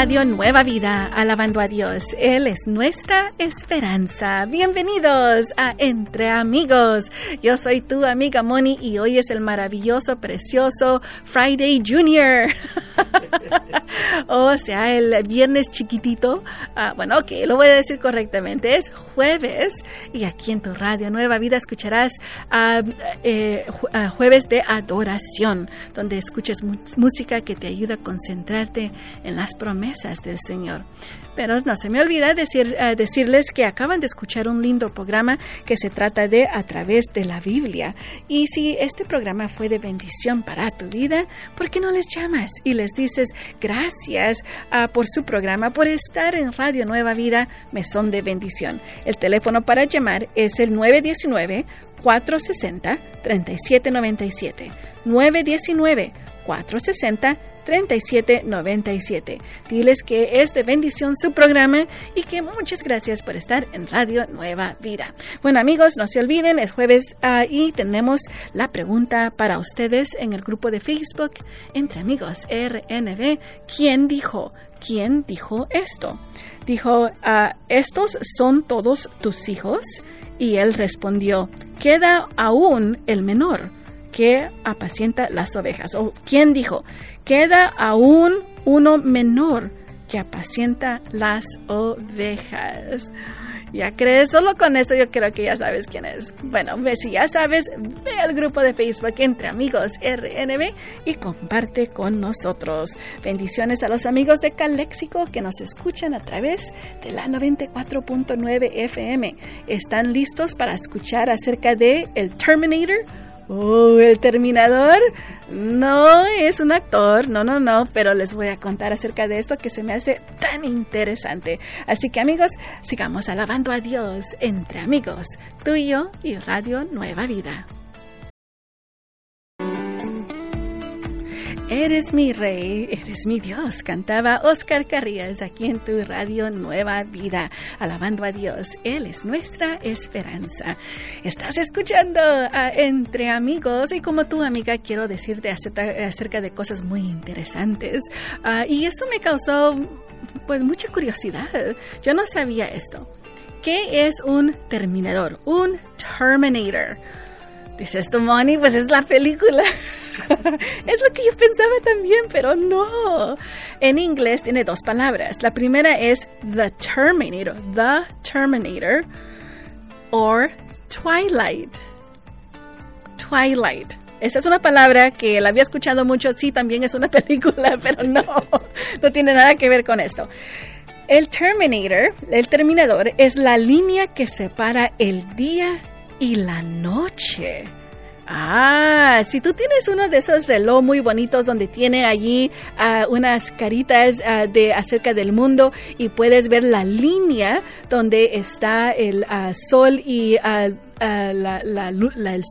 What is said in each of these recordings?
Radio Nueva Vida, alabando a Dios. Él es nuestra esperanza. Bienvenidos a Entre Amigos. Yo soy tu amiga Moni y hoy es el maravilloso, precioso Friday Junior. o sea, el viernes chiquitito. Ah, bueno, ok, lo voy a decir correctamente. Es jueves y aquí en tu Radio Nueva Vida escucharás ah, eh, ah, jueves de adoración, donde escuches música que te ayuda a concentrarte en las promesas del Señor. Pero no se me olvida eh, decirles que acaban de escuchar un lindo programa que se trata de A través de la Biblia. Y si este programa fue de bendición para tu vida, ¿por qué no les llamas y les dices gracias ah, por su programa, por estar en Radio Nueva Vida, me son de bendición? El teléfono para llamar es el 919 460 3797. 919 460 3797. Diles que es de bendición su programa y que muchas gracias por estar en Radio Nueva Vida. Bueno amigos, no se olviden, es jueves uh, y tenemos la pregunta para ustedes en el grupo de Facebook Entre Amigos RNB. ¿Quién dijo? ¿Quién dijo esto? Dijo, uh, ¿estos son todos tus hijos? Y él respondió, queda aún el menor que apacienta las ovejas. ¿O quién dijo? Queda aún uno menor que apacienta las ovejas. ¿Ya crees? Solo con eso yo creo que ya sabes quién es. Bueno, si ya sabes, ve al grupo de Facebook Entre Amigos RNB y comparte con nosotros. Bendiciones a los amigos de Calexico que nos escuchan a través de la 94.9 FM. ¿Están listos para escuchar acerca de el Terminator? Oh, el Terminador no es un actor, no, no, no, pero les voy a contar acerca de esto que se me hace tan interesante. Así que amigos, sigamos alabando a Dios entre amigos, tú y yo y Radio Nueva Vida. Eres mi rey, eres mi Dios, cantaba Oscar Carrillas aquí en tu radio Nueva Vida, alabando a Dios. Él es nuestra esperanza. Estás escuchando Entre Amigos y como tu amiga quiero decirte acerca, de cosas muy interesantes. Ah, y esto me causó pues mucha curiosidad. Yo no sabía esto. ¿Qué es un terminador? Un Terminator. Dices tu Moni, pues es la película. es lo que yo pensaba también, pero no. En inglés tiene dos palabras. La primera es The Terminator, The Terminator, or Twilight. Twilight. Esta es una palabra que la había escuchado mucho, sí, también es una película, pero no, no tiene nada que ver con esto. El Terminator, el Terminador, es la línea que separa el día y la noche. Ah, si tú tienes uno de esos reloj muy bonitos donde tiene allí ah, unas caritas ah, de acerca del mundo y puedes ver la línea donde está el ah, sol y el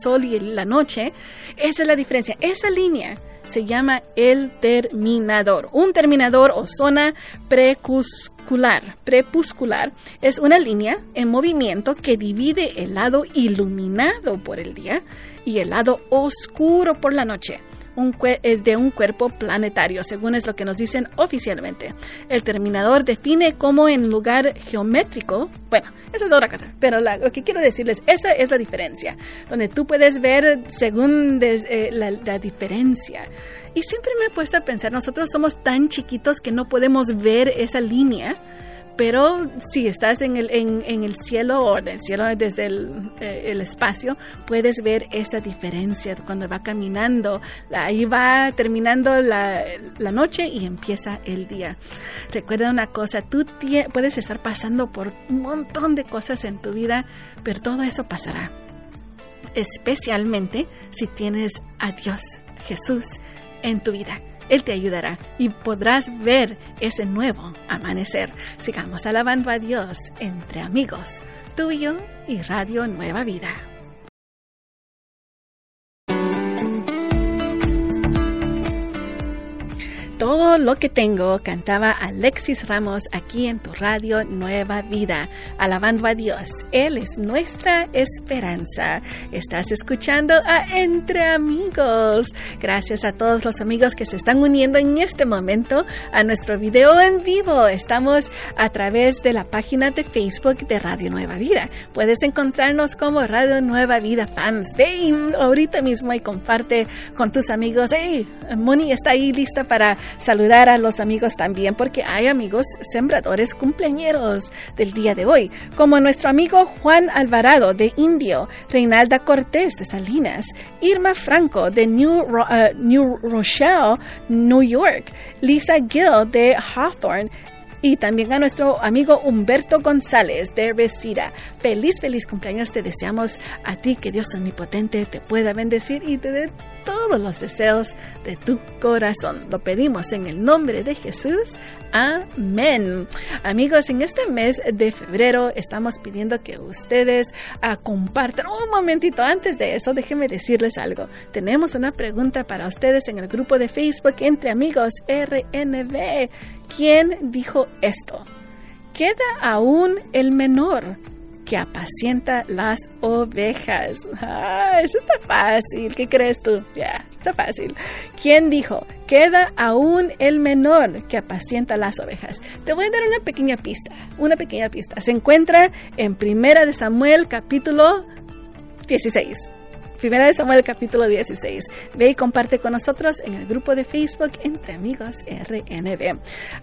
sol y la noche, esa es la diferencia. Esa línea se llama el terminador. Un terminador o zona prepuscular, prepuscular es una línea en movimiento que divide el lado iluminado por el día y el lado oscuro por la noche. Eh, de un cuerpo planetario, según es lo que nos dicen oficialmente. El terminador define cómo en lugar geométrico, bueno, esa es otra cosa, pero lo que quiero decirles, esa es la diferencia, donde tú puedes ver según eh, la diferencia. Y siempre me he puesto a pensar, nosotros somos tan chiquitos que no podemos ver esa línea pero si estás en el, en, el cielo o del cielo desde eh, el, espacio, puedes ver esa diferencia cuando va caminando. Ahí va terminando la noche y empieza el día. Recuerda una cosa, tú puedes estar pasando por un montón de cosas en tu vida, pero todo eso pasará. Especialmente si tienes a Dios, Jesús, en tu vida. Él te ayudará y podrás ver ese nuevo amanecer. Sigamos alabando a Dios entre amigos, tuyo y Radio Nueva Vida. Todo lo que tengo, cantaba Alexis Ramos aquí en tu radio Nueva Vida, alabando a Dios. Él es nuestra esperanza. Estás escuchando a Entre Amigos. Gracias a todos los amigos que se están uniendo en este momento a nuestro video en vivo. Estamos a través de la página de Facebook de Radio Nueva Vida. Puedes encontrarnos como Radio Nueva Vida Fans. Ven ahorita mismo y comparte con tus amigos. Hey, Moni está ahí lista para saludar a los amigos también, porque hay amigos sembradores cumpleañeros del día de hoy, como nuestro amigo Juan Alvarado de Indio, Reinalda Cortés de Salinas, Irma Franco de New, uh, New Rochelle, New York, Lisa Gill de Hawthorne, y también a nuestro amigo Humberto González de Resira. Feliz, feliz cumpleaños te deseamos a ti, que Dios omnipotente te pueda bendecir y te dé todos los deseos de tu corazón. Lo pedimos en el nombre de Jesús. Amén. Amigos, en este mes de febrero estamos pidiendo que ustedes uh, compartan. Un momentito, antes de eso, déjenme decirles algo. Tenemos una pregunta para ustedes en el grupo de Facebook entre amigos RNB. ¿Quién dijo esto? Queda aún el menor que apacienta las ovejas. Ah, eso está fácil. ¿Qué crees tú? Ya, está fácil. ¿Quién dijo? Queda aún el menor que apacienta las ovejas. Te voy a dar una pequeña pista. Una pequeña pista. Se encuentra en Primera de Samuel, capítulo 16. Primera de Samuel capítulo 16. Ve y comparte con nosotros en el grupo de Facebook Entre Amigos RNB.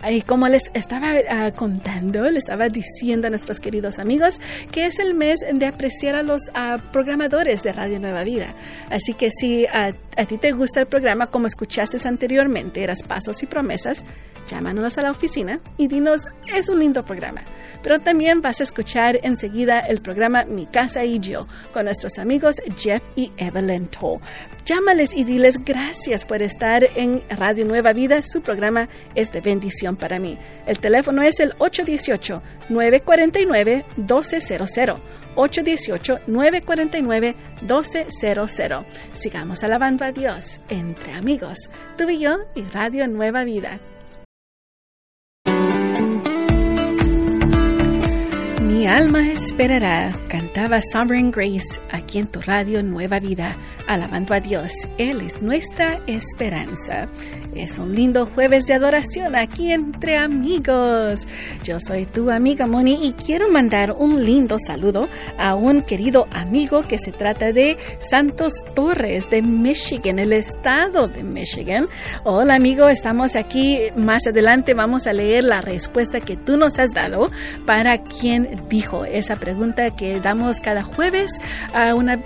Y como les estaba uh, contando, le estaba diciendo a nuestros queridos amigos que es el mes de apreciar a los uh, programadores de Radio Nueva Vida. Así que si uh, a ti te gusta el programa como escuchaste anteriormente, eras Pasos y Promesas, llámanos a la oficina y dinos, es un lindo programa. Pero también vas a escuchar enseguida el programa Mi Casa y Yo con nuestros amigos Jeff y Evelyn Toll. Llámales y diles gracias por estar en Radio Nueva Vida. Su programa es de bendición para mí. El teléfono es el 818-949-1200. 818-949-1200. Sigamos alabando a Dios entre amigos, tú y yo y Radio Nueva Vida. Alma esperará, cantaba Sovereign Grace aquí en tu radio Nueva Vida, alabando a Dios. Él es nuestra esperanza. Es un lindo jueves de adoración aquí entre amigos. Yo soy tu amiga Moni y quiero mandar un lindo saludo a un querido amigo que se trata de Santos Torres de Michigan, el estado de Michigan. Hola amigo, estamos aquí. Más adelante vamos a leer la respuesta que tú nos has dado para quien dijo esa pregunta que damos cada jueves a una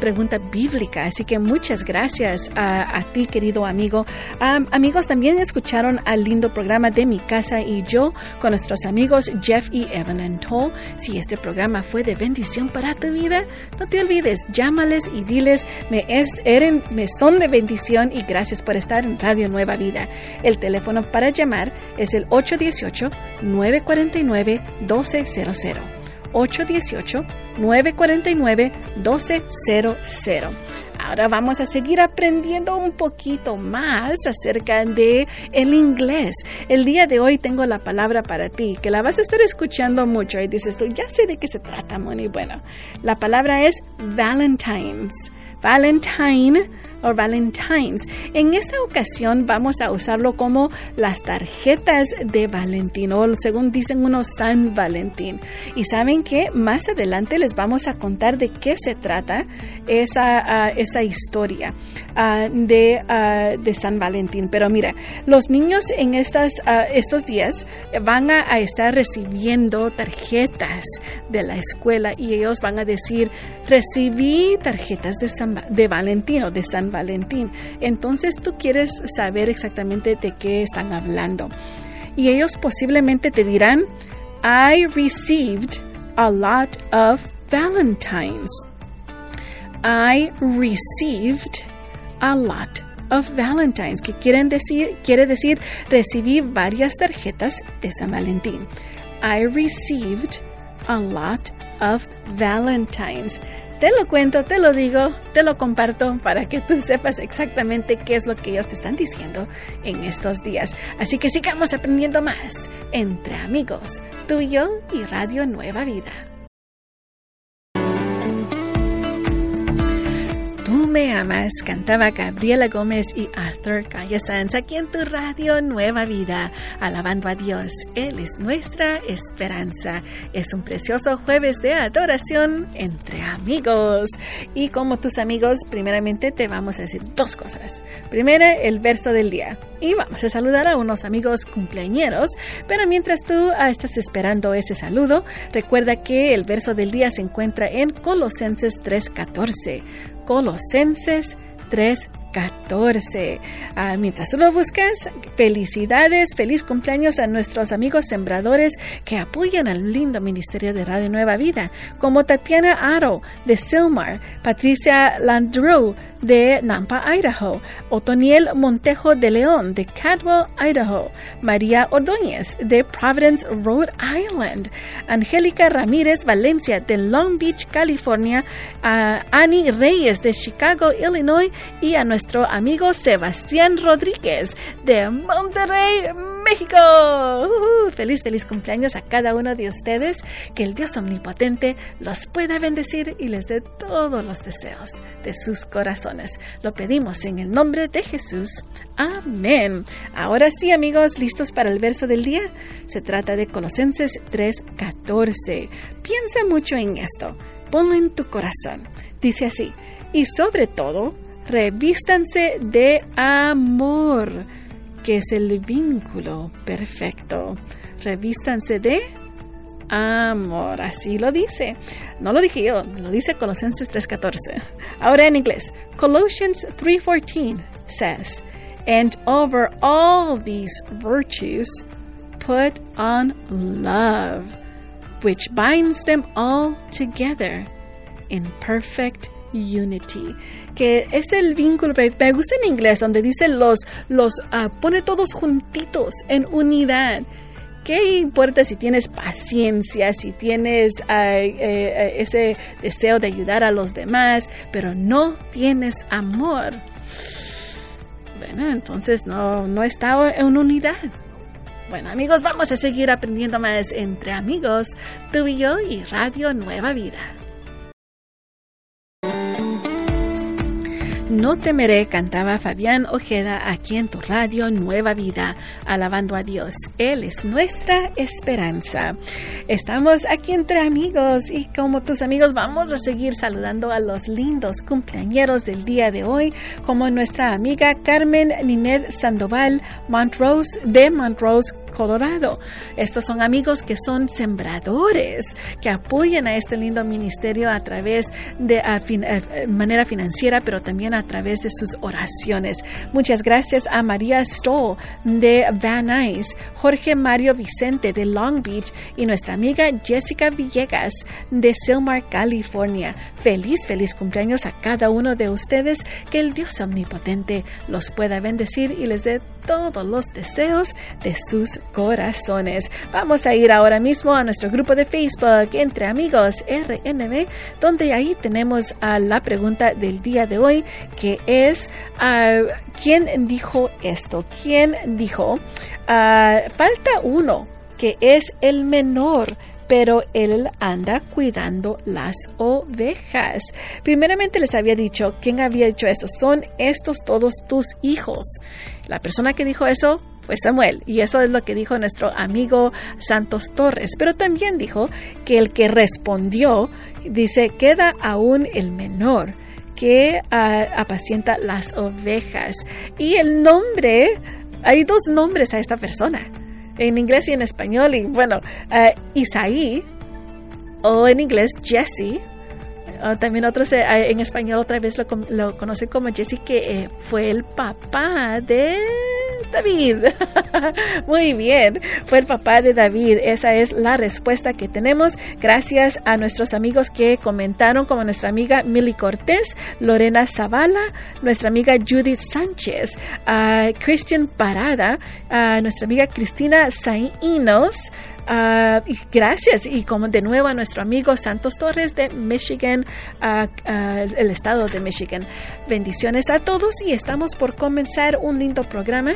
pregunta bíblica. Así que muchas gracias a, ti, querido amigo. amigos, también escucharon al lindo programa de Mi Casa y Yo con nuestros amigos Jeff y Evelyn Toll. Si este programa fue de bendición para tu vida, no te olvides, llámales y diles, me, es, eren, me son de bendición y gracias por estar en Radio Nueva Vida. El teléfono para llamar es el 818 949 1200. 818-949-1200. Ahora vamos a seguir aprendiendo un poquito más acerca de el inglés. El día de hoy tengo la palabra para ti, que la vas a estar escuchando mucho y dices tú, ya sé de qué se trata, Moni. Bueno, la palabra es Valentine's. Valentine o Valentines. En esta ocasión vamos a usarlo como las tarjetas de Valentín o según dicen unos San Valentín. Y saben que más adelante les vamos a contar de qué se trata esa, uh, esa historia uh, de, uh, de, San Valentín. Pero mira, los niños en estas, estos días van a, a, estar recibiendo tarjetas de la escuela y ellos van a decir, recibí tarjetas de, San, de Valentín o de San Valentín. Entonces tú quieres saber exactamente de qué están hablando. Y ellos posiblemente te dirán, I received a lot of Valentines. I received a lot of Valentines, que quieren decir, quiere decir recibí varias tarjetas de San Valentín. I received a lot of Valentines te lo cuento, te lo digo, te lo comparto para que tú sepas exactamente qué es lo que ellos te están diciendo en estos días. Así que sigamos aprendiendo más entre amigos, tú y yo y Radio Nueva Vida. Me amas, cantaba Gabriela Gómez y Arthur Calle Sanz aquí en tu radio Nueva Vida, alabando a Dios. Él es nuestra esperanza. Es un precioso jueves de adoración entre amigos. Y como tus amigos, primeramente te vamos a decir dos cosas. Primero, el verso del día. Y vamos a saludar a unos amigos cumpleañeros. Pero mientras tú ah, estás esperando ese saludo, recuerda que el verso del día se encuentra en Colosenses 3:14. Colosenses 3:14. Ah, mientras tú lo buscas, felicidades, feliz cumpleaños a nuestros amigos sembradores que apoyan al lindo ministerio de Radio Nueva Vida, como Tatiana Aro de Silmar, Patricia Landreau de Nampa, Idaho, Otoniel Montejo de León de Cadwell, Idaho, María Ordóñez de Providence, Rhode Island, Angélica Ramírez Valencia de Long Beach, California, Annie Reyes de Chicago, Illinois y a nuestro amigo Sebastián Rodríguez de Monterrey, México. Uh, feliz, feliz cumpleaños a cada uno de ustedes. Que el Dios omnipotente los pueda bendecir y les dé todos los deseos de sus corazones. Lo pedimos en el nombre de Jesús. Amén. Ahora sí, amigos, listos para el verso del día. Se trata de Colosenses 3:14. Piensa mucho en esto. Ponlo en tu corazón. Dice así. Y sobre todo, revístanse de amor que es el vínculo perfecto. Revístanse de amor, así lo dice. No lo dije yo, lo dice Colosenses 3:14. Ahora en inglés, Colossians 3:14 says, "And over all these virtues put on love, which binds them all together in perfect unity, que es el vínculo, me gusta en inglés, donde dice los, los uh, pone todos juntitos en unidad. ¿Qué importa si tienes paciencia, si tienes uh, eh, ese deseo de ayudar a los demás, pero no tienes amor? Bueno, entonces no, no está en unidad. Bueno amigos, vamos a seguir aprendiendo más entre amigos, tú y yo y Radio Nueva Vida. No temeré, cantaba Fabián Ojeda aquí en tu radio Nueva Vida, alabando a Dios. Él es nuestra esperanza. Estamos aquí entre amigos y como tus amigos vamos a seguir saludando a los lindos cumpleañeros del día de hoy, como nuestra amiga Carmen Nined Sandoval Montrose de Montrose, Colorado. Estos son amigos que son sembradores, que apoyan a este lindo ministerio a través de manera financiera, pero también a través de sus oraciones. Muchas gracias a María Stoll de Van Nuys, Jorge Mario Vicente de Long Beach y nuestra amiga Jessica Villegas de Silmar, California. Feliz, feliz cumpleaños a cada uno de ustedes. Que el Dios omnipotente los pueda bendecir y les dé todos los deseos de sus corazones. Vamos a ir ahora mismo a nuestro grupo de Facebook Entre Amigos RNB, donde ahí tenemos a la pregunta del día de hoy, que es, uh, ¿quién dijo esto? ¿Quién dijo? Uh, falta uno, que es el menor pero él anda cuidando las ovejas. Primeramente les había dicho, ¿quién había dicho esto? Son estos todos tus hijos. La persona que dijo eso fue Samuel, y eso es lo que dijo nuestro amigo Santos Torres. Pero también dijo que el que respondió, dice, queda aún el menor que uh, apacienta las ovejas. Y el nombre, hay dos nombres a esta persona, en inglés y en español. Y bueno, uh, Isaí, o en inglés Jesse, también otros uh, en español otra vez lo, lo conocen como Jesse, que eh, fue el papá de David. Muy bien, fue el papá de David. Esa es la respuesta que tenemos. Gracias a nuestros amigos que comentaron, como nuestra amiga Milly Cortés, Lorena Zavala, nuestra amiga Judith Sánchez, a Christian Parada, a nuestra amiga Cristina Sainos, Ah, gracias. Y como de nuevo a nuestro amigo Santos Torres de Michigan, el estado de Michigan. Bendiciones a todos y estamos por comenzar un lindo programa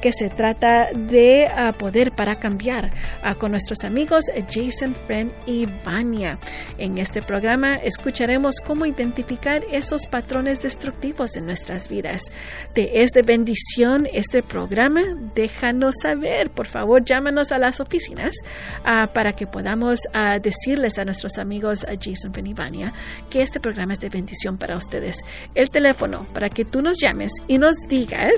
que se trata de poder para cambiar con nuestros amigos Jason, Friend y Vania. En este programa escucharemos cómo identificar esos patrones destructivos en nuestras vidas. Te es de bendición este programa. Déjanos saber, por favor, llámanos a las oficinas uh, para que podamos uh, decirles a nuestros amigos a Jason Penivania que este programa es de bendición para ustedes. El teléfono para que tú nos llames y nos digas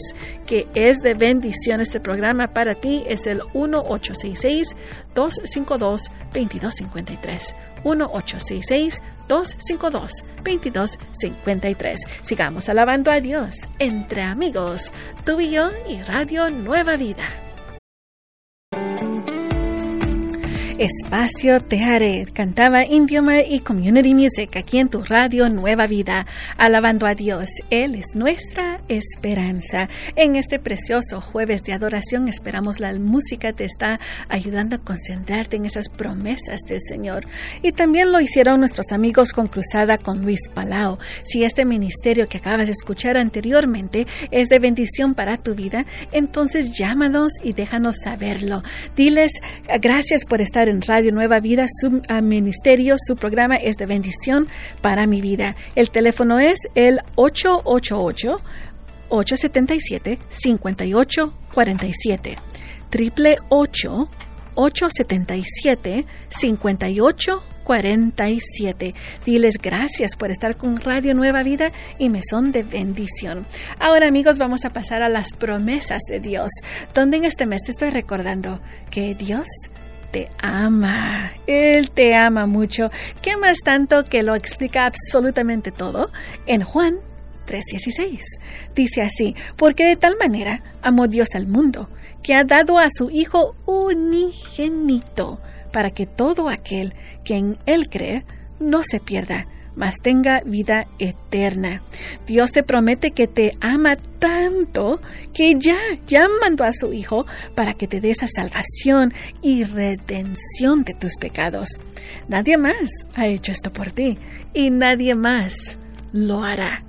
que es de bendición este programa para ti es el 1866 252 2253 1866 252 2253 Sigamos alabando a Dios entre amigos, tú y y Radio Nueva Vida. Espacio Te Haré, cantaba Indiomar y Community Music aquí en tu radio Nueva Vida, alabando a Dios. Él es nuestra esperanza. En este precioso jueves de adoración esperamos la música te está ayudando a concentrarte en esas promesas del Señor. Y también lo hicieron nuestros amigos con Cruzada con Luis Palau. Si este ministerio que acabas de escuchar anteriormente es de bendición para tu vida, entonces llámanos y déjanos saberlo. Diles gracias por estar en Radio Nueva Vida, su ministerio, su programa es de bendición para mi vida. El teléfono es el 888 877 5847 triple 877 5847 Diles gracias por estar con Radio Nueva Vida y me son de bendición. Ahora amigos vamos a pasar a las promesas de Dios, donde en este mes te estoy recordando que Dios te ama. Él te ama mucho. ¿Qué más tanto que lo explica absolutamente todo? En Juan 3:16. Dice así, porque de tal manera amó Dios al mundo, que ha dado a su Hijo unigénito, para que todo aquel que en Él cree no se pierda, mas tenga vida eterna. Dios te promete que te ama tanto que ya, ya mandó a su Hijo para que te dé esa salvación y redención de tus pecados. Nadie más ha hecho esto por ti y nadie más lo hará.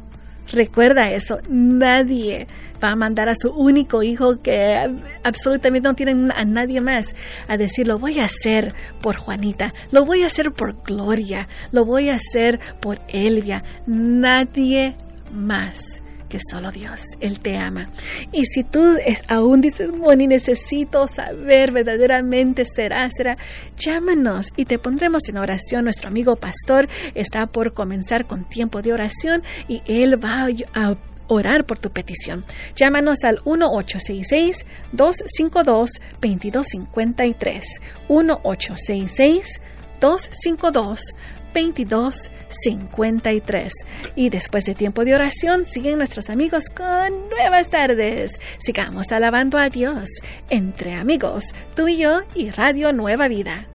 Recuerda eso, nadie va a mandar a su único hijo que absolutamente no tiene a nadie más a decir, lo voy a hacer por Juanita, lo voy a hacer por Gloria, lo voy a hacer por Elvia, nadie más que solo Dios, Él te ama. Y si tú aún dices, Moni, necesito saber verdaderamente será, será, llámanos y te pondremos en oración. Nuestro amigo pastor está por comenzar con tiempo de oración y Él va a orar por tu petición. Llámanos al 1866-252-2253. 1866-252-2253. Y después de tiempo de oración, siguen nuestros amigos con nuevas tardes. Sigamos alabando a Dios entre amigos, tú y yo y Radio Nueva Vida.